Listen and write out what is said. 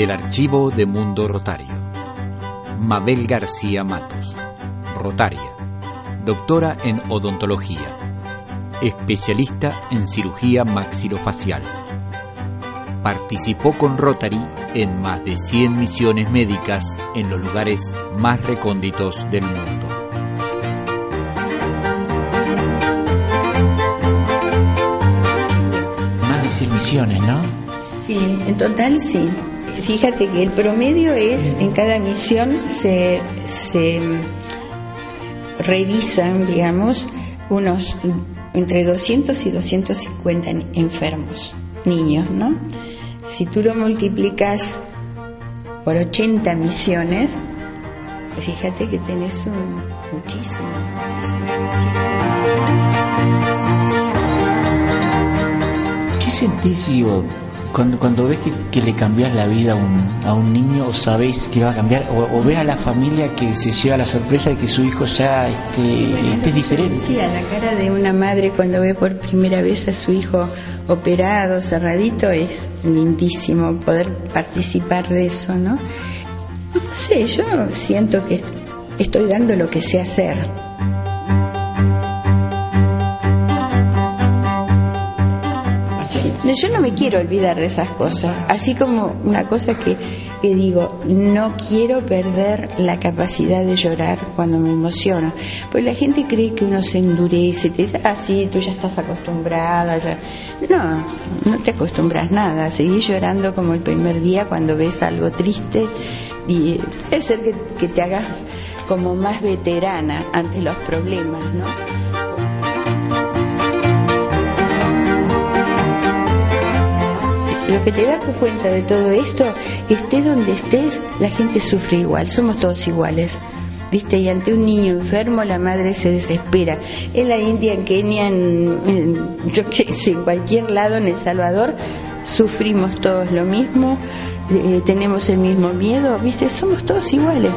archivo de Mundo Rotario. Mabel García Matos, Rotaria, doctora en odontología, especialista en cirugía maxilofacial. Participó con Rotary en más de 100 misiones médicas en los lugares más recónditos del mundo. Más de 100 misiones, ¿no? Sí, en total sí. Fíjate que el promedio es, en cada misión se, se revisan, digamos, unos entre 200 y 250 enfermos, niños, ¿no? Si tú lo multiplicas por 80 misiones, fíjate que tenés un, muchísimo, muchísimo. ¿Qué sentís, cuando, cuando ves que, le cambias la vida a un, a un niño o sabés que va a cambiar, o, o ves a la familia que se lleva la sorpresa de que su hijo ya esté, esté diferente? Sí, a la cara de una madre cuando ve por primera vez a su hijo operado, cerradito, es lindísimo poder participar de eso, ¿no? No sé, yo siento que estoy dando lo que sé hacer. Yo no me quiero olvidar de esas cosas, así como una cosa que, que, digo, no quiero perder la capacidad de llorar cuando me emociono, pues la gente cree que uno se endurece, te dice, ah, sí, tú ya estás acostumbrada, ya. No, no te acostumbras nada, seguís llorando como el primer día cuando ves algo triste y puede ser que, que te hagas como más veterana ante los problemas, ¿no? Lo que te das cuenta de todo esto, estés donde estés, la gente sufre igual, somos todos iguales. ¿Viste? Y ante un niño enfermo la madre se desespera. En la India, en Kenia, en, yo qué sé, en cualquier lado, en El Salvador, sufrimos todos lo mismo, eh, tenemos el mismo miedo, ¿viste? Somos todos iguales.